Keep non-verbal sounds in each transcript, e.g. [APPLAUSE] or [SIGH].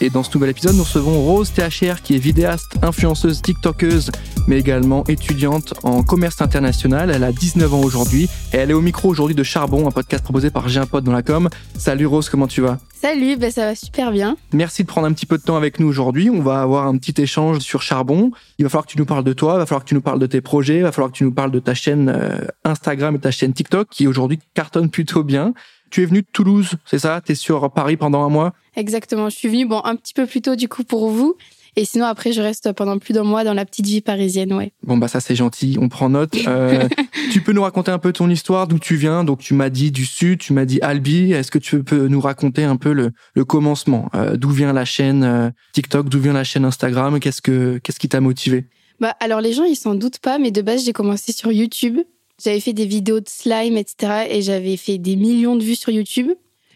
Et dans ce nouvel épisode, nous recevons Rose THR, qui est vidéaste, influenceuse, TikTokeuse, mais également étudiante en commerce international. Elle a 19 ans aujourd'hui et elle est au micro aujourd'hui de Charbon, un podcast proposé par J'ai un pote dans la com. Salut Rose, comment tu vas? Salut, ben ça va super bien. Merci de prendre un petit peu de temps avec nous aujourd'hui. On va avoir un petit échange sur Charbon. Il va falloir que tu nous parles de toi, il va falloir que tu nous parles de tes projets, il va falloir que tu nous parles de ta chaîne euh, Instagram et ta chaîne TikTok qui aujourd'hui cartonne plutôt bien. Tu es venu de Toulouse, c'est ça? Tu es sur Paris pendant un mois? Exactement, je suis venue bon, un petit peu plus tôt du coup pour vous. Et sinon, après, je reste pendant plus d'un mois dans la petite vie parisienne, ouais. Bon, bah ça, c'est gentil, on prend note. Euh, [LAUGHS] tu peux nous raconter un peu ton histoire, d'où tu viens? Donc, tu m'as dit du Sud, tu m'as dit Albi. Est-ce que tu peux nous raconter un peu le, le commencement? Euh, D'où vient la chaîne euh, TikTok? D'où vient la chaîne Instagram? Qu'est-ce que qu'est-ce qui t'a motivé? Bah, alors, les gens, ils s'en doutent pas, mais de base, j'ai commencé sur YouTube. J'avais fait des vidéos de slime, etc. Et j'avais fait des millions de vues sur YouTube.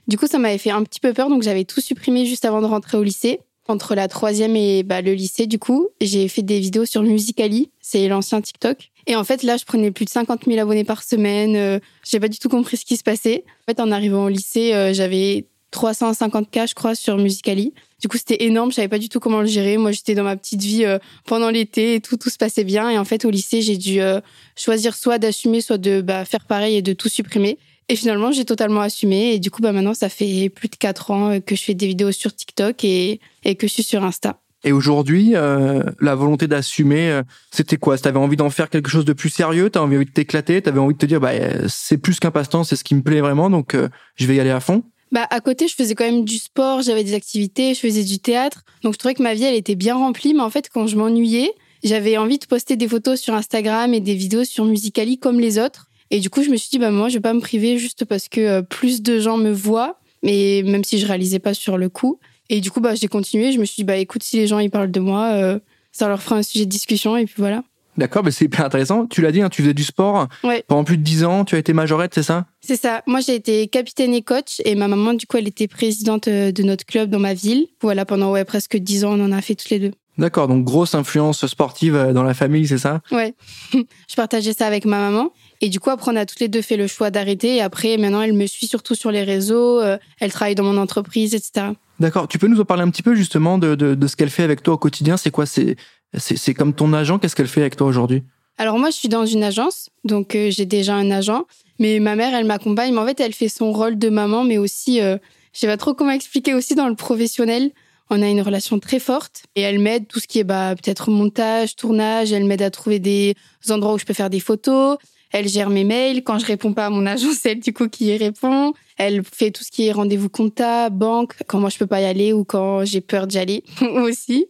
Du coup, ça m'avait fait un petit peu peur, donc j'avais tout supprimé juste avant de rentrer au lycée. Entre la troisième et bah, le lycée, du coup, j'ai fait des vidéos sur Musicali, c'est l'ancien TikTok. Et en fait, là, je prenais plus de 50 000 abonnés par semaine. Euh, j'ai pas du tout compris ce qui se passait. En fait, en arrivant au lycée, euh, j'avais 350K, je crois, sur Musicali. Du coup, c'était énorme. Je savais pas du tout comment le gérer. Moi, j'étais dans ma petite vie euh, pendant l'été et tout, tout se passait bien. Et en fait, au lycée, j'ai dû euh, choisir soit d'assumer, soit de bah, faire pareil et de tout supprimer. Et finalement, j'ai totalement assumé. Et du coup, bah, maintenant, ça fait plus de quatre ans euh, que je fais des vidéos sur TikTok et, et que je suis sur Insta. Et aujourd'hui, euh, la volonté d'assumer, euh, c'était quoi? T'avais envie d'en faire quelque chose de plus sérieux? T'avais envie de t'éclater? T'avais envie de te dire, bah, c'est plus qu'un passe-temps, c'est ce qui me plaît vraiment, donc je vais y aller à fond? Bah, à côté, je faisais quand même du sport, j'avais des activités, je faisais du théâtre. Donc, je trouvais que ma vie, elle était bien remplie. Mais en fait, quand je m'ennuyais, j'avais envie de poster des photos sur Instagram et des vidéos sur Musicali comme les autres. Et du coup, je me suis dit, bah, moi, je vais pas me priver juste parce que euh, plus de gens me voient. Mais même si je réalisais pas sur le coup. Et du coup, bah, j'ai continué. Je me suis dit, bah, écoute, si les gens, ils parlent de moi, euh, ça leur fera un sujet de discussion. Et puis voilà. D'accord, mais c'est hyper intéressant. Tu l'as dit, hein, tu faisais du sport ouais. pendant plus de dix ans. Tu as été majorette, c'est ça? C'est ça. Moi, j'ai été capitaine et coach, et ma maman, du coup, elle était présidente euh, de notre club dans ma ville. Voilà, pendant ouais presque dix ans, on en a fait toutes les deux. D'accord, donc grosse influence sportive euh, dans la famille, c'est ça? Ouais. [LAUGHS] je partageais ça avec ma maman. Et du coup, après, on a toutes les deux fait le choix d'arrêter. Et après, maintenant, elle me suit surtout sur les réseaux. Euh, elle travaille dans mon entreprise, etc. D'accord. Tu peux nous en parler un petit peu justement de, de, de ce qu'elle fait avec toi au quotidien? C'est quoi? C'est c'est comme ton agent. Qu'est-ce qu'elle fait avec toi aujourd'hui? Alors moi, je suis dans une agence, donc euh, j'ai déjà un agent. Mais ma mère, elle m'accompagne. Mais en fait, elle fait son rôle de maman, mais aussi, euh, je sais pas trop comment expliquer aussi dans le professionnel. On a une relation très forte et elle m'aide tout ce qui est bah peut-être montage, tournage. Elle m'aide à trouver des endroits où je peux faire des photos. Elle gère mes mails. Quand je réponds pas à mon agent, [LAUGHS] c'est elle du coup qui y répond. Elle fait tout ce qui est rendez-vous comptable, banque, quand moi je peux pas y aller ou quand j'ai peur d'y aller [LAUGHS] aussi.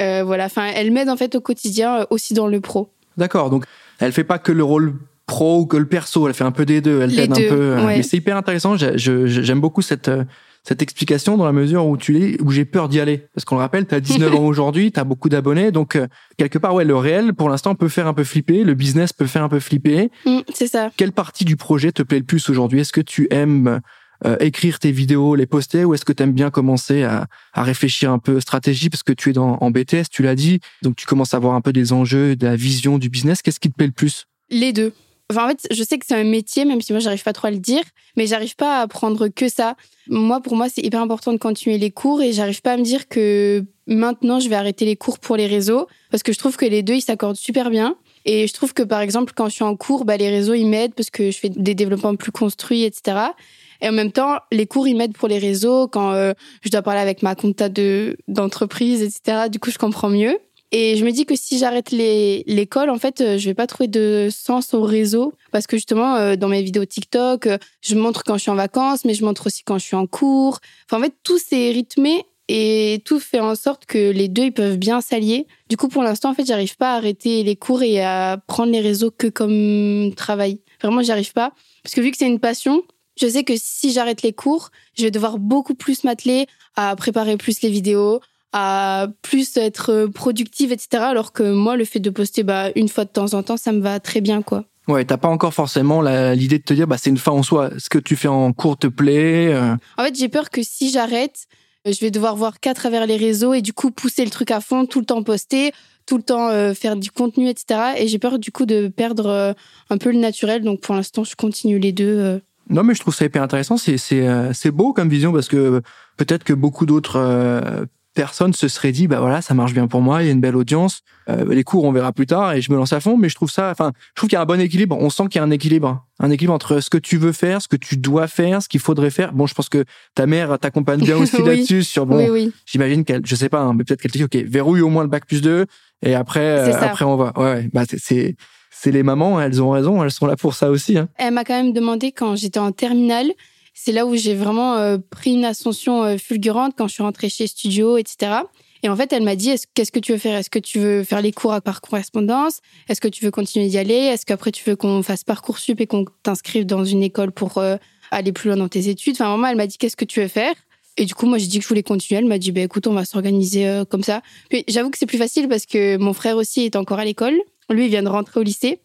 Euh, voilà, enfin, elle m'aide en fait au quotidien, euh, aussi dans le pro. D'accord, donc elle fait pas que le rôle pro ou que le perso, elle fait un peu des deux, elle t'aide un peu. euh, ouais. Mais c'est hyper intéressant, j'aime beaucoup cette cette explication dans la mesure où tu es où j'ai peur d'y aller parce qu'on le rappelle, tu as 19 ans [LAUGHS] aujourd'hui, tu as beaucoup d'abonnés donc euh, quelque part ouais, le réel pour l'instant peut faire un peu flipper, le business peut faire un peu flipper. Mm, c'est ça. Quelle partie du projet te plaît le plus aujourd'hui? Est-ce que tu aimes euh, écrire tes vidéos, les poster, ou est-ce que tu aimes bien commencer à, à, réfléchir un peu stratégie parce que tu es dans, en BTS, tu l'as dit, donc tu commences à voir un peu des enjeux, de la vision du business. Qu'est-ce qui te plaît le plus? Les deux. Enfin, en fait, je sais que c'est un métier, même si moi, j'arrive pas trop à le dire, mais j'arrive pas à apprendre que ça. Moi, pour moi, c'est hyper important de continuer les cours et j'arrive pas à me dire que maintenant, je vais arrêter les cours pour les réseaux parce que je trouve que les deux, ils s'accordent super bien. Et je trouve que, par exemple, quand je suis en cours, bah, les réseaux, ils m'aident parce que je fais des développements plus construits, etc. Et en même temps, les cours, ils m'aident pour les réseaux quand euh, je dois parler avec ma compta de d'entreprise, etc. Du coup, je comprends mieux. Et je me dis que si j'arrête l'école, en fait, euh, je vais pas trouver de sens au réseau parce que justement, euh, dans mes vidéos TikTok, euh, je montre quand je suis en vacances, mais je montre aussi quand je suis en cours. Enfin, en fait, tout s'est rythmé et tout fait en sorte que les deux ils peuvent bien s'allier. Du coup, pour l'instant, en fait, j'arrive pas à arrêter les cours et à prendre les réseaux que comme travail. Vraiment, j'y arrive pas parce que vu que c'est une passion, je sais que si j'arrête les cours, je vais devoir beaucoup plus m'atteler à préparer plus les vidéos, à plus être productive, etc. Alors que moi, le fait de poster bah, une fois de temps en temps, ça me va très bien, quoi. Ouais, t'as pas encore forcément l'idée de te dire, bah, c'est une fin en soi. Ce que tu fais en cours te plaît. Euh... En fait, j'ai peur que si j'arrête, je vais devoir voir qu'à travers les réseaux et du coup pousser le truc à fond, tout le temps poster, tout le temps euh, faire du contenu, etc. Et j'ai peur du coup de perdre euh, un peu le naturel. Donc pour l'instant, je continue les deux. euh. Non, mais je trouve ça hyper intéressant. Euh, c'est beau comme vision parce que peut-être que beaucoup d'autres personnes se seraient dit bah voilà ça marche bien pour moi, il y a une belle audience. Euh, les cours on verra plus tard et je me lance à fond. Mais je trouve ça, enfin je trouve qu'il y a un bon équilibre. On sent qu'il y a un équilibre, un équilibre entre ce que tu veux faire, ce que tu dois faire, ce qu'il faudrait faire. Bon, je pense que ta mère t'accompagne bien aussi [LAUGHS] Oui. là-dessus sur bon. Oui, oui. J'imagine qu'elle, je sais pas, hein, mais peut-être qu'elle te dit ok verrouille au moins le bac plus 2 et après euh, après on va. Ouais, ouais bah c'est- c'est c'est les mamans, elles ont raison, elles sont là pour ça aussi. Hein. Elle m'a quand même demandé quand j'étais en terminale. C'est là où j'ai vraiment euh, pris une ascension euh, fulgurante quand je suis rentrée chez Studio, etc. Et en fait, elle m'a dit Est-ce- qu'est-ce que tu veux faire? Est-ce que tu veux faire les cours par correspondance? Est-ce que tu veux continuer d'y aller? Est-ce qu'après tu veux qu'on fasse parcoursup et qu'on t'inscrive dans une école pour euh, aller plus loin dans tes études? Enfin, vraiment, elle m'a dit Qu'est-ce que tu veux faire? Et du coup, moi, j'ai dit que je voulais continuer. Elle m'a dit, bah, écoute, on va s'organiser comme ça. Puis, j'avoue que c'est plus facile parce que mon frère aussi est encore à l'école. Lui, il vient de rentrer au lycée.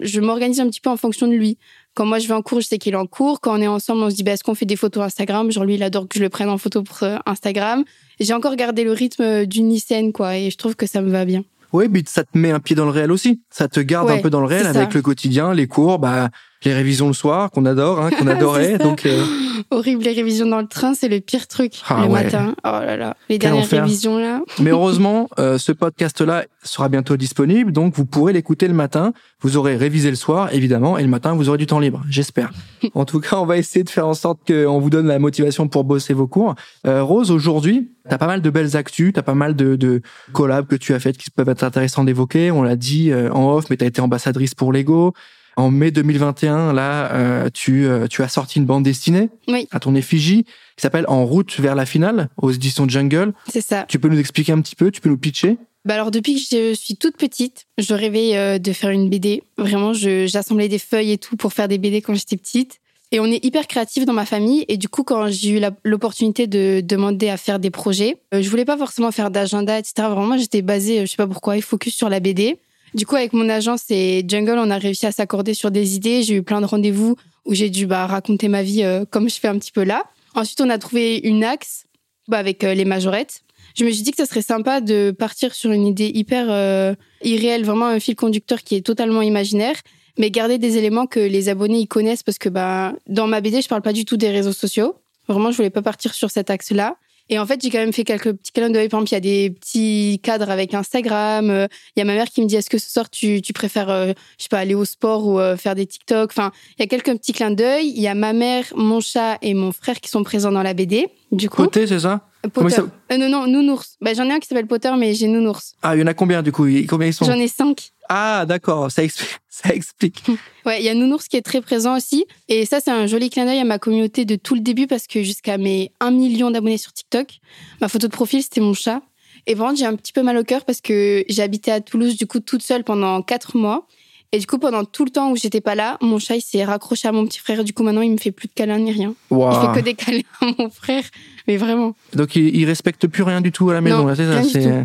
Je m'organise un petit peu en fonction de lui. Quand moi je vais en cours, je sais qu'il est en cours. Quand on est ensemble, on se dit bah, est-ce qu'on fait des photos Instagram? Genre lui, il adore que je le prenne en photo pour euh, Instagram. J'ai encore gardé le rythme euh, d'une lycéenne, quoi, et je trouve que ça me va bien. Oui, mais ça te met un pied dans le réel aussi. Ça te garde un peu dans le réel avec le quotidien, les cours, bah, les révisions le soir qu'on adore, hein, qu'on [LAUGHS] adorait. Donc, euh, Horrible, les révisions dans le train, c'est le pire truc Ah le ouais. matin. Oh là là, les Quel dernières enfer. révisions là. mais [LAUGHS] heureusement, euh, ce podcast-là sera bientôt disponible, donc vous pourrez l'écouter le matin. Vous aurez révisé le soir, évidemment, et le matin, vous aurez du temps libre, j'espère. [LAUGHS] en tout cas, on va essayer de faire en sorte qu'on vous donne la motivation pour bosser vos cours. Euh, Rose, aujourd'hui, t'as pas mal de belles actus, t'as pas mal de, de collabs que tu as faites qui peuvent être intéressants d'évoquer. On l'a dit en off, mais t'as été ambassadrice pour Lego. En mai 2021, là, euh, tu, euh, tu as sorti une bande dessinée Oui. à ton effigie qui s'appelle En route vers la finale aux éditions Jungle. C'est ça. Tu peux nous expliquer un petit peu, tu peux nous pitcher? Bah alors depuis que je suis toute petite, je rêvais euh, de faire une BD. Vraiment, j'assemblais des feuilles et tout pour faire des BD quand j'étais petite. Et on est hyper créatif dans ma famille. Et du coup, quand j'ai eu l'opportunité de demander à faire des projets, euh, je voulais pas forcément faire d'agenda, etc. Vraiment, j'étais basée, euh, je sais pas pourquoi, focus sur la BD. Du coup, avec mon agence et Jungle, on a réussi à s'accorder sur des idées. J'ai eu plein de rendez-vous où j'ai dû bah, raconter ma vie euh, comme je fais un petit peu là. Ensuite, on a trouvé une axe bah, avec euh, les majorettes. Je me suis dit que ça serait sympa de partir sur une idée hyper euh, irréelle, vraiment un fil conducteur qui est totalement imaginaire, mais garder des éléments que les abonnés y connaissent parce que bah, dans ma BD, je parle pas du tout des réseaux sociaux. Vraiment, je voulais pas partir sur cet axe-là. Et en fait, j'ai quand même fait quelques petits clins d'œil. Par exemple, il y a des petits cadres avec Instagram. Euh, Il y a ma mère qui me dit est-ce que ce soir tu, tu préfères, euh, je sais pas, aller au sport ou euh, faire des TikTok? Enfin, il y a quelques petits clins d'œil. Il y a ma mère, mon chat et mon frère qui sont présents dans la BD. Du coup, Côté, c'est ça? Potter. ça- Euh, non, non, Nounours. Bah, j'en ai un qui s'appelle Potter, mais j'ai Nounours. Ah, il y en a combien du coup? Combien ils sont? J'en ai cinq. Ah, d'accord, ça explique. [LAUGHS] Ça explique. [LAUGHS] Ouais, il y a Nounours qui est très présent aussi. Et ça, c'est un joli clin d'œil à ma communauté de tout le début parce que jusqu'à mes 1 million d'abonnés sur TikTok, ma photo de profil, c'était mon chat. Et vraiment, j'ai un petit peu mal au cœur parce que j'ai habité à Toulouse, du coup, toute seule pendant 4 mois. Et du coup, pendant tout le temps où j'étais pas là, mon chat, il s'est raccroché à mon petit frère. Du coup, maintenant, il me fait plus de câlins ni rien. Il Waouh. fait que des [LAUGHS] câlins à mon frère. Mais vraiment. Donc il, il respecte plus rien du tout à la maison, Non, là, c'est ça.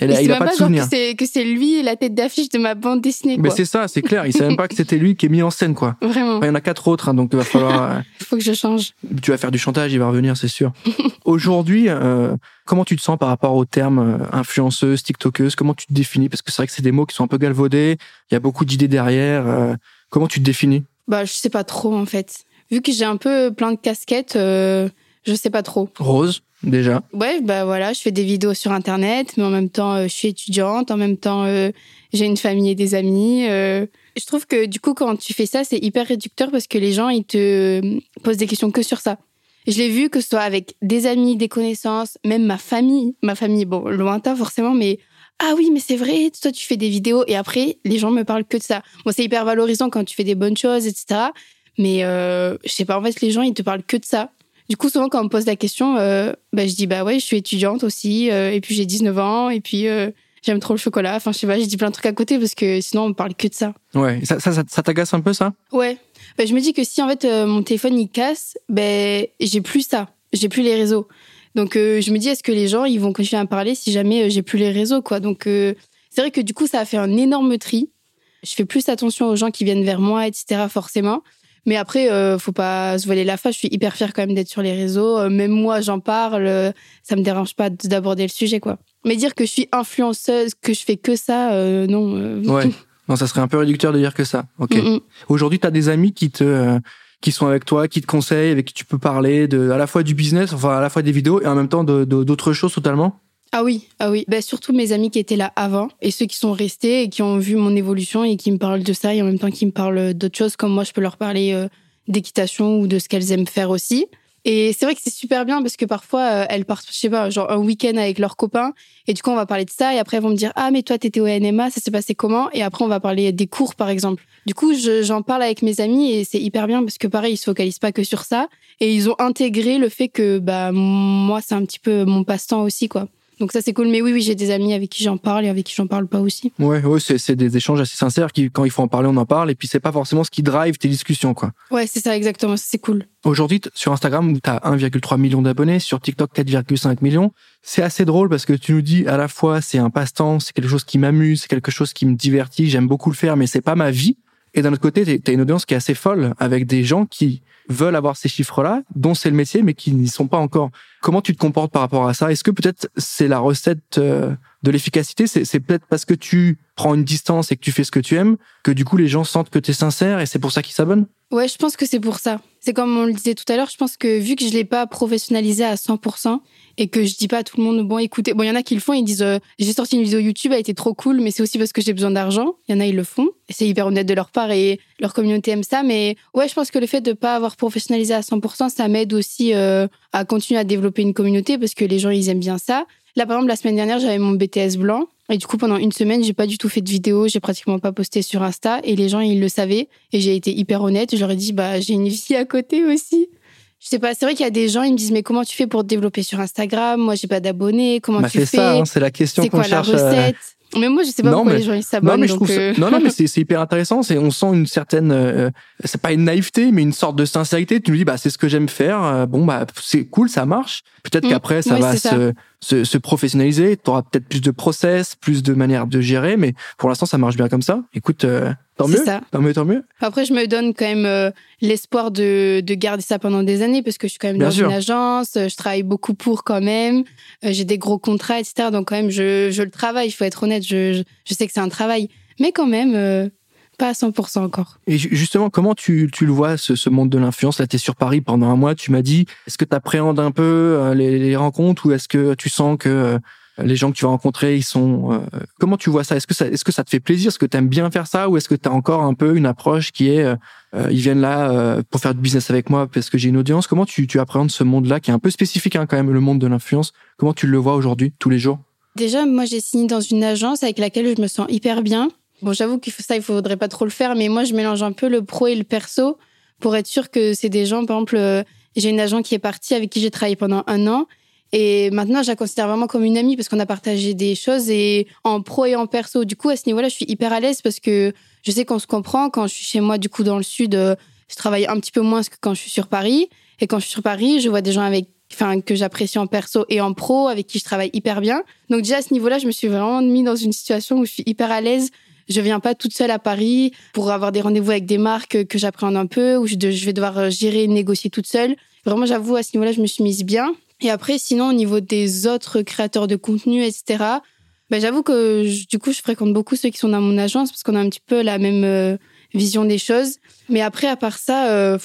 Et là, il a même pas de pas genre souvenir. que c'est- lui la tête d'affiche de ma bande dessinée, Mais quoi. c'est ça, c'est clair. Il sait même pas que c'était lui qui est mis en scène, quoi. Vraiment. Enfin, Il y en a quatre autres, hein, donc il va falloir. euh, Il [LAUGHS] faut que je change. tu vas faire du chantage, il va revenir, c'est sûr. [LAUGHS] Aujourd'hui, euh, comment tu te sens par rapport au terme euh, influenceuse, tiktokeuse Comment tu te définis? Parce que c'est vrai que c'est des mots qui sont un peu galvaudés. Il y a beaucoup d'idées derrière. euh, comment tu te définis? Bah, je sais pas trop, en fait. Vu que j'ai un peu plein de casquettes, euh, je sais pas trop. Rose, déjà. Ouais, bah voilà, je fais des vidéos sur Internet, mais en même temps, euh, je suis étudiante, en même temps, euh, j'ai une famille et des amis. euh. Je trouve que du coup, quand tu fais ça, c'est hyper réducteur parce que les gens, ils te posent des questions que sur ça. Je l'ai vu que ce soit avec des amis, des connaissances, même ma famille. Ma famille, bon, lointain forcément, mais ah oui, mais c'est vrai, toi tu fais des vidéos et après, les gens me parlent que de ça. Bon, c'est hyper valorisant quand tu fais des bonnes choses, etc. Mais je sais pas, en fait, les gens, ils te parlent que de ça. Du coup, souvent, quand on me pose la question, euh, bah, je dis, bah ouais, je suis étudiante aussi, euh, et puis j'ai 19 ans, et puis euh, j'aime trop le chocolat. Enfin, je sais pas, j'ai dit plein de trucs à côté parce que sinon, on parle que de ça. Ouais, ça, ça, ça, ça t'agace un peu, ça? Ouais. Bah, je me dis que si, en fait, euh, mon téléphone, il casse, ben, j'ai plus ça. J'ai plus les réseaux. Donc, euh, je me dis, est-ce que les gens, ils vont continuer à me parler si jamais euh, j'ai plus les réseaux, quoi? Donc, euh, c'est vrai que du coup, ça a fait un énorme tri. Je fais plus attention aux gens qui viennent vers moi, etc., forcément. Mais après, euh, faut pas se voiler la face. Je suis hyper fière quand même d'être sur les réseaux. Euh, même moi, j'en parle. euh, ça me dérange pas d'aborder le sujet, quoi. Mais dire que je suis influenceuse, que je fais que ça, euh, non. euh, Ouais. [LAUGHS] Non, ça serait un peu réducteur de dire que ça. Ok. mm. Aujourd'hui, tu as des amis qui te euh, qui sont avec toi, qui te conseillent, avec qui tu peux parler de à la fois du business, enfin à la fois des vidéos et en même temps de de- d'autres choses totalement? Ah oui, ah oui. Bah, surtout mes amis qui étaient là avant et ceux qui sont restés et qui ont vu mon évolution et qui me parlent de ça et en même temps qui me parlent d'autres choses comme moi je peux leur parler euh, d'équitation ou de ce qu'elles aiment faire aussi. Et c'est vrai que c'est super bien parce que parfois euh, elles partent, je sais pas, genre un week-end avec leurs copains et du coup on va parler de ça et après elles vont me dire ah mais toi t'étais au NMA, ça s'est passé comment? Et après on va parler des cours par exemple. Du coup je- j'en parle avec mes amis et c'est hyper bien parce que pareil ils se focalisent pas que sur ça et ils ont intégré le fait que bah moi c'est un petit peu mon passe-temps aussi quoi. Donc ça c'est cool. Mais oui, oui, j'ai des amis avec qui j'en parle et avec qui j'en parle pas aussi. Ouais, ouais, c'est c'est des échanges assez sincères qui quand il faut en parler, on en parle et puis c'est pas forcément ce qui drive tes discussions quoi. Ouais, c'est ça exactement. C'est cool. Aujourd'hui, sur Instagram, tu as 1,3 million d'abonnés, sur TikTok 4,5 millions. C'est assez drôle parce que tu nous dis à la fois c'est un passe-temps, c'est quelque chose qui m'amuse, c'est quelque chose qui me divertit, j'aime beaucoup le faire, mais c'est pas ma vie. Et d'un autre côté, tu as une audience qui est assez folle avec des gens qui veulent avoir ces chiffres-là, dont c'est le métier, mais qui n'y sont pas encore. Comment tu te comportes par rapport à ça? Est-ce que peut-être c'est la recette euh, de l'efficacité? C'est peut-être parce que tu prends une distance et que tu fais ce que tu aimes que du coup les gens sentent que tu es sincère et c'est pour ça qu'ils s'abonnent? Ouais, je pense que c'est pour ça. C'est comme on le disait tout à l'heure, je pense que vu que je l'ai pas professionnalisé à 100% et que je dis pas à tout le monde, bon, écoutez, bon, il y en a qui le font, ils disent, euh, j'ai sorti une vidéo YouTube, elle été trop cool, mais c'est aussi parce que j'ai besoin d'argent. Il y en a, ils le font. Et c'est hyper honnête de leur part et leur communauté aime ça. Mais ouais, je pense que le fait de pas avoir professionnalisé à 100%, ça m'aide aussi euh, à continuer à développer une communauté parce que les gens, ils aiment bien ça. Là, par exemple, la semaine dernière, j'avais mon BTS blanc. Et du coup, pendant une semaine, j'ai pas du tout fait de vidéo, j'ai pratiquement pas posté sur Insta. Et les gens, ils le savaient. Et j'ai été hyper honnête. Je leur ai dit, bah, j'ai une vie à côté aussi. Je sais pas, c'est vrai qu'il y a des gens, ils me disent, mais comment tu fais pour te développer sur Instagram? Moi, j'ai pas d'abonnés. Comment Bah, tu c'est fais? ça, hein, c'est la question C'est qu'on quoi la cherche. euh, recette? Mais moi, je sais pas Non, pourquoi mais- les gens, ils Non s'abonnent. mais je donc, trouve ça- euh, non non mais [LAUGHS] c'est hyper intéressant c'est on sent une certaine euh, c'est pas une naïveté mais une sorte de sincérité tu nous dis bah c'est ce que j'aime faire euh, bon bah c'est cool ça marche peut-être Mm. qu'après ça va ça. se, se se professionnaliser tu auras peut-être plus de process plus de manières de gérer mais pour l'instant ça marche bien comme ça écoute euh, tant mieux ça. tant mieux tant mieux Après, je me donne quand même euh, l'espoir de, de garder ça pendant des années parce que je suis quand même Bien dans sûr. une agence, euh, je travaille beaucoup pour quand même, euh, j'ai des gros contrats, etc. Donc quand même, je, je le travaille, il faut être honnête, je, je, sais que c'est un travail, mais quand même, euh, pas à 100% encore. et ju- justement comment tu tu le vois ce, ce monde de l'influence? Là t'es sur Paris pendant un mois tu m'as dit est-ce que tu appréhendes un peu euh, les, les rencontres ou est-ce que tu sens que euh, les gens que tu vas rencontrer, ils sont. euh, comment tu vois ça? Est-ce que ça, est-ce que ça te fait plaisir? Est-ce que tu aimes bien faire ça, ou est-ce que tu as encore un peu une approche qui est, euh, euh, ils viennent là pour faire du business avec moi parce que j'ai une audience? Comment tu, tu appréhendes ce monde-là qui est un peu spécifique hein, quand même, le monde de l'influence? Comment tu le vois aujourd'hui, tous les jours? Déjà, moi, j'ai signé dans une agence avec laquelle je me sens hyper bien. Bon, j'avoue que ça, il faudrait pas trop le faire, mais moi, je mélange un peu le pro et le perso pour être sûr que c'est des gens, par exemple, j'ai une agent qui est partie avec qui j'ai travaillé pendant un an. Et maintenant, je la considère vraiment comme une amie parce qu'on a partagé des choses et en pro et en perso. Du coup, à ce niveau-là, je suis hyper à l'aise parce que je sais qu'on se comprend. Quand je suis chez moi, du coup, dans le sud, euh, je travaille un petit peu moins que quand je suis sur Paris. Et quand je suis sur Paris, je vois des gens avec, enfin, que j'apprécie en perso et en pro, avec qui je travaille hyper bien. Donc déjà, à ce niveau-là, je me suis vraiment mis dans une situation où je suis hyper à l'aise. Je viens pas toute seule à Paris pour avoir des rendez-vous avec des marques que j'appréhende un peu, où je, vais devoir euh, gérer, négocier toute seule. Vraiment, j'avoue, à ce niveau-là, je me suis mise bien. Et après, sinon, au niveau des autres créateurs de contenu, etc., ben, j'avoue que je- du coup, je fréquente beaucoup ceux qui sont dans mon agence parce qu'on a un petit peu la même euh, vision des choses. Mais après, à part ça, euh,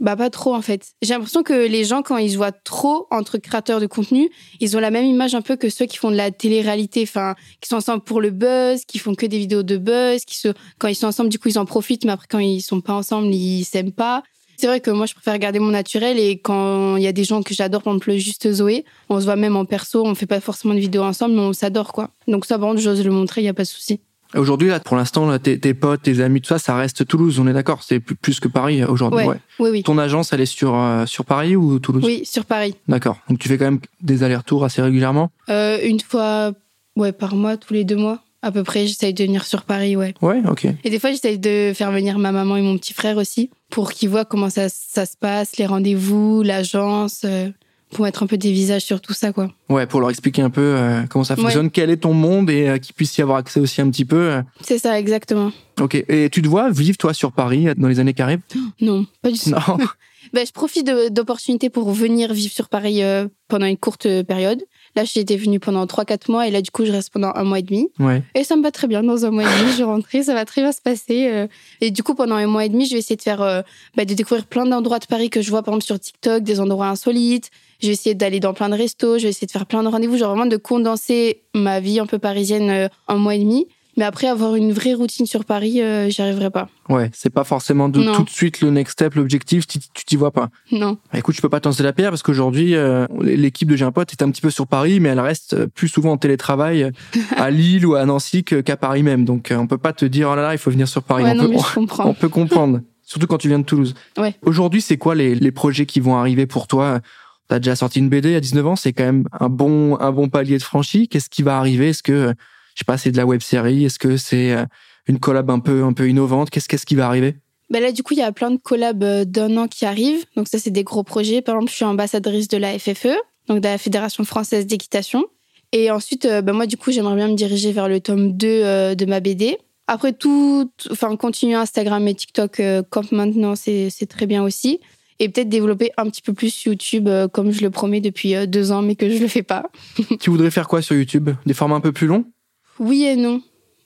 bah pas trop en fait. J'ai l'impression que les gens, quand ils se voient trop entre créateurs de contenu, ils ont la même image un peu que ceux qui font de la télé-réalité, enfin, qui sont ensemble pour le buzz, qui font que des vidéos de buzz, qui se, quand ils sont ensemble, du coup, ils en profitent, mais après, quand ils sont pas ensemble, ils s'aiment pas. C'est vrai que moi, je préfère garder mon naturel et quand il y a des gens que j'adore, par exemple, le juste Zoé, on se voit même en perso, on fait pas forcément de vidéos ensemble, mais on s'adore, quoi. Donc ça, par contre, j'ose le montrer, il y a pas de souci. Aujourd'hui, là, pour l'instant, là, tes, tes potes, tes amis, tout ça, ça reste Toulouse, on est d'accord? C'est plus, que Paris euh, aujourd'hui. Ouais. ouais. Oui, oui. Ton agence, elle est sur, euh, sur Paris ou Toulouse? Oui, sur Paris. D'accord. Donc tu fais quand même des allers-retours assez régulièrement? Euh, une fois, ouais, par mois, tous les deux mois, à peu près, j'essaye de venir sur Paris, ouais. Ouais, ok. Et des fois, j'essaye de faire venir ma maman et mon petit frère aussi, pour qu'ils voient comment ça, ça se passe, les rendez-vous, l'agence, euh, pour mettre un peu des visages sur tout ça, quoi. Ouais, pour leur expliquer un peu euh, comment ça fonctionne, quel est ton monde et euh, qu'ils puissent y avoir accès aussi un petit peu. C'est ça, exactement. Ok. Et tu te vois vivre toi sur Paris dans les années qui arrivent [GASPS] Non, pas du tout. Non. [LAUGHS] Ben, je profite d'opportunités pour venir vivre sur Paris pendant une courte période. Là, j'étais venue pendant 3-4 mois et là, du coup, je reste pendant un mois et demi. Ouais. Et ça me va très bien. Dans un mois et demi, je vais rentrer, ça va très bien se passer. euh. Et du coup, pendant un mois et demi, je vais essayer de faire, euh, bah, de découvrir plein d'endroits de Paris que je vois, par exemple, sur TikTok, des endroits insolites. Je vais essayer d'aller dans plein de restos, je vais essayer de faire plein de rendez-vous, genre vraiment de condenser ma vie un peu parisienne euh, en un mois et demi. Mais après, avoir une vraie routine sur Paris, euh, j'y arriverai pas. Ouais. C'est pas forcément de, tout de suite le next step, l'objectif. Tu t'y vois pas. Non. Bah, écoute, je peux pas t'en la pierre parce qu'aujourd'hui, euh, l'équipe de J'ai un pote est un petit peu sur Paris, mais elle reste plus souvent en télétravail à [LAUGHS] Lille ou à Nancy qu'à Paris même. Donc, euh, on peut pas te dire, oh là là, il faut venir sur Paris. ouais, on, non, peut, mais je [LAUGHS] comprends. on peut comprendre. Surtout quand tu viens de Toulouse. Ouais. Aujourd'hui, c'est quoi les, les projets qui vont arriver pour toi? T'as déjà sorti une BD à 19 ans, c'est quand même un bon, un bon palier de franchi. Qu'est-ce qui va arriver? Est-ce que, euh, je sais pas, c'est de la web série Est-ce que c'est euh, une collab un peu, un peu innovante? Qu'est-ce qu'est-ce qui va arriver? Ben là, du coup, il y a plein de collabs euh, d'un an qui arrivent. Donc ça, c'est des gros projets. Par exemple, je suis ambassadrice de la FFE, donc de la Fédération française d'équitation. Et ensuite, euh, ben moi, du coup, j'aimerais bien me diriger vers le tome 2 euh, de ma BD. Après tout, enfin, continuer Instagram et TikTok comme maintenant, c'est très bien aussi. Et peut-être développer un petit peu plus YouTube, comme je le promets depuis deux ans, mais que je le fais pas. [LAUGHS] Tu voudrais faire quoi sur YouTube? Des formats un peu plus longs? Oui et non.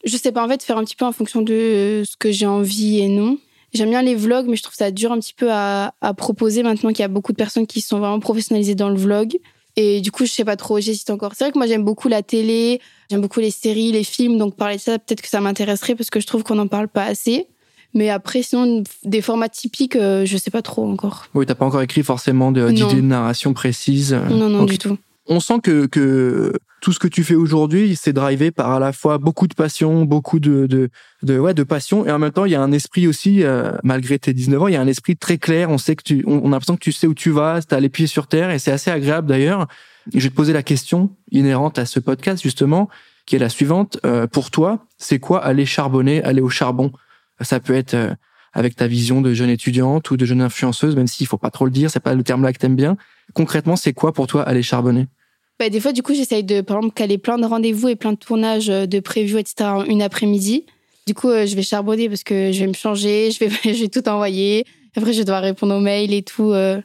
Je sais pas, en fait, faire un petit peu en fonction de euh, ce que j'ai envie et non. J'aime bien les vlogs, mais je trouve ça dur un petit peu à, à proposer maintenant qu'il y a beaucoup de personnes qui sont vraiment professionnalisées dans le vlog. Et du coup, je sais pas trop, j'hésite encore. C'est vrai que moi, j'aime beaucoup la télé, j'aime beaucoup les séries, les films, donc parler de ça, peut-être que ça m'intéresserait parce que je trouve qu'on n'en parle pas assez. Mais après, sinon, des formats typiques, euh, je sais pas trop encore. Oui, t'as pas encore écrit forcément de- Non. d'idées de narration précises. Non, non, Ok. du tout. On sent que, que tout ce que tu fais aujourd'hui, c'est drivé par à la fois beaucoup de passion, beaucoup de, de, de, ouais, de passion, et en même temps, il y a un esprit aussi, euh, malgré tes 19 ans, il y a un esprit très clair. On sait que tu, on, a l'impression que tu sais où tu vas, t'as les pieds sur terre, et c'est assez agréable d'ailleurs. Je vais te poser la question inhérente à ce podcast justement, qui est la suivante. Euh, pour toi, c'est quoi aller charbonner, aller au charbon? Ça peut être euh, avec ta vision de jeune étudiante ou de jeune influenceuse, même s'il faut pas trop le dire, c'est pas le terme là que t'aimes bien. Concrètement, c'est quoi pour toi aller charbonner? Bah, des fois, du coup, j'essaye de, par exemple, caler plein de rendez-vous et plein de tournages euh, de prévus, etc., en une après-midi. Du coup, euh, je vais charbonner parce que je vais me changer, je vais, [LAUGHS] je vais tout envoyer. Après, je dois répondre aux mails et tout. euh,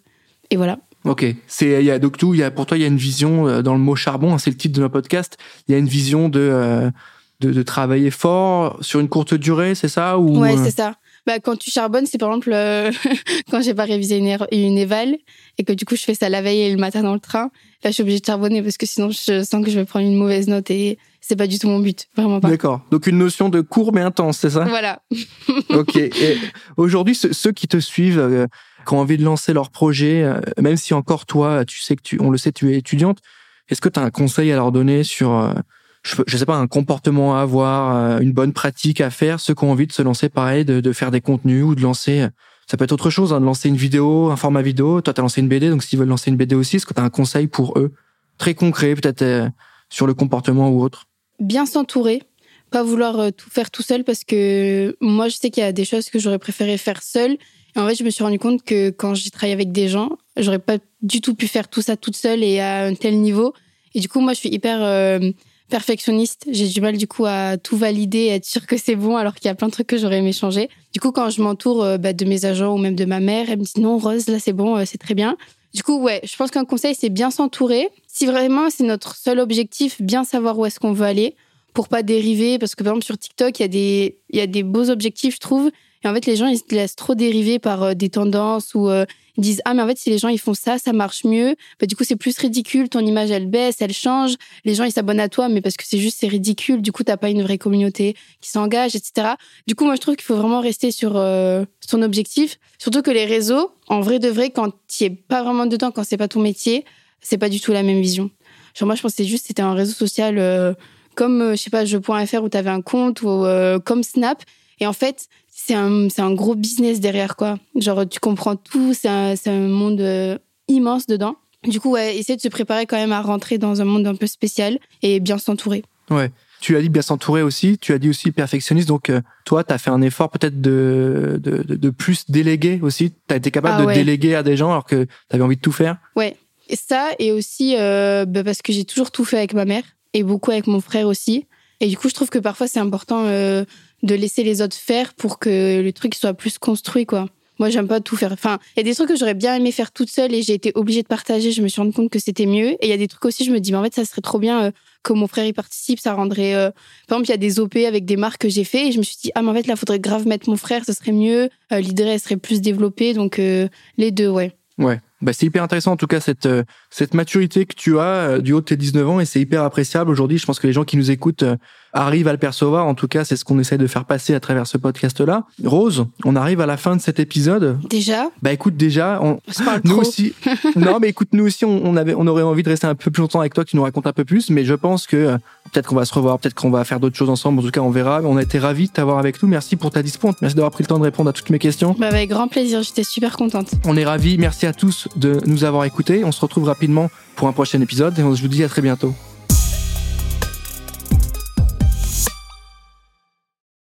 et voilà. Ok, c'est il y a donc tout, il y a pour toi il y a une vision dans le mot charbon, hein, c'est le titre de notre podcast. Il y a une vision de, euh, de de travailler fort sur une courte durée, c'est ça ou Ouais, c'est ça. Bah, quand tu charbonnes, c'est par exemple euh, [LAUGHS] quand j'ai pas révisé une, une éval et que du coup je fais ça la veille et le matin dans le train. Là, je suis obligée de charbonner parce que sinon je sens que je vais prendre une mauvaise note et c'est pas du tout mon but, vraiment pas. D'accord. Donc une notion de court mais intense, c'est ça? Voilà. [LAUGHS] Ok. Et aujourd'hui, ceux, ceux qui te suivent, euh, qui ont envie de lancer leur projet, euh, même si encore toi, tu sais que tu, on le sait, tu es étudiante, est-ce que tu as un conseil à leur donner sur, euh, je, je sais pas, un comportement à avoir, euh, une bonne pratique à faire, ceux qui ont envie de se lancer pareil, de, de faire des contenus ou de lancer, ça peut être autre chose, hein, de lancer une vidéo, un format vidéo. Toi, tu as lancé une BD, donc s'ils veulent lancer une BD aussi, est-ce que tu as un conseil pour eux, très concret, peut-être euh, sur le comportement ou autre Bien s'entourer, pas vouloir euh, tout faire tout seul parce que moi je sais qu'il y a des choses que j'aurais préféré faire seule. Et en fait, je me suis rendu compte que quand j'ai travaillé avec des gens, j'aurais pas du tout pu faire tout ça toute seule et à un tel niveau. Et du coup, moi, je suis hyper euh, perfectionniste. J'ai du mal du coup à tout valider, et être sûre que c'est bon, alors qu'il y a plein de trucs que j'aurais aimé changer. Du coup, quand je m'entoure euh, bah, de mes agents ou même de ma mère, elle me dit non, Rose, là c'est bon, euh, c'est très bien. Du coup, ouais, je pense qu'un conseil, c'est bien s'entourer. Si vraiment c'est notre seul objectif, bien savoir où est-ce qu'on veut aller pour pas dériver. Parce que par exemple, sur TikTok, il y, a des, il y a des beaux objectifs, je trouve. Et en fait, les gens, ils se laissent trop dériver par euh, des tendances ou euh, ils disent Ah, mais en fait, si les gens ils font ça, ça marche mieux. Bah, du coup, c'est plus ridicule. Ton image, elle baisse, elle change. Les gens, ils s'abonnent à toi, mais parce que c'est juste, c'est ridicule. Du coup, t'as pas une vraie communauté qui s'engage, etc. Du coup, moi, je trouve qu'il faut vraiment rester sur euh, son objectif. Surtout que les réseaux, en vrai de vrai, quand tu es pas vraiment dedans, quand c'est pas ton métier, c'est pas du tout la même vision. Genre, moi, je pensais juste c'était un réseau social euh, comme, je sais pas, jeu.fr où tu avais un compte ou comme Snap. Et en fait, c'est un, c'est un gros business derrière, quoi. Genre, tu comprends tout, c'est un, c'est un monde euh, immense dedans. Du coup, ouais, essayer de se préparer quand même à rentrer dans un monde un peu spécial et bien s'entourer. Ouais. Tu as dit bien s'entourer aussi, tu as dit aussi perfectionniste, donc euh, toi, tu as fait un effort peut-être de, de, de, plus déléguer aussi, tu as été capable Ah de ouais. déléguer à des gens alors que tu avais envie de tout faire? Ouais. ça et aussi euh, bah, parce que j'ai toujours tout fait avec ma mère et beaucoup avec mon frère aussi. Et du coup, je trouve que parfois c'est important de laisser les autres faire pour que le truc soit plus construit, quoi. Moi, j'aime pas tout faire. Enfin, il y a des trucs que j'aurais bien aimé faire toute seule et j'ai été obligée de partager. Je me suis rendu compte que c'était mieux. Et il y a des trucs aussi, je me dis, mais en fait, ça serait trop bien euh, que mon frère y participe. Ça rendrait. euh, Par exemple, il y a des OP avec des marques que j'ai fait et je me suis dit, ah, mais en fait, là, faudrait grave mettre mon frère, ce serait mieux. Euh, L'idée, serait plus développée. Donc, euh, les deux, ouais. Ouais. Bah, c'est hyper intéressant en tout cas cette euh, cette maturité que tu as euh, du haut de tes 19 ans et c'est hyper appréciable aujourd'hui. Je pense que les gens qui nous écoutent euh, arrivent à le percevoir. En tout cas, c'est ce qu'on essaie de faire passer à travers ce podcast-là. Rose, on arrive à la fin de cet épisode. Déjà, Bah écoute, déjà, on, on se parle nous trop. aussi. [LAUGHS] non, mais écoute, nous aussi, on, on avait, on aurait envie de rester un peu plus longtemps avec toi, que tu nous racontes un peu plus. Mais je pense que euh, peut-être qu'on va se revoir, peut-être qu'on va faire d'autres choses ensemble. En tout cas, on verra. On a été ravis de t'avoir avec nous. Merci pour ta dispo. Merci d'avoir pris le temps de répondre à toutes mes questions. Bah, avec grand plaisir. J'étais super contente. On est ravis. Merci à tous de nous avoir écoutés. On se retrouve rapidement pour un prochain épisode et se vous dit à très bientôt.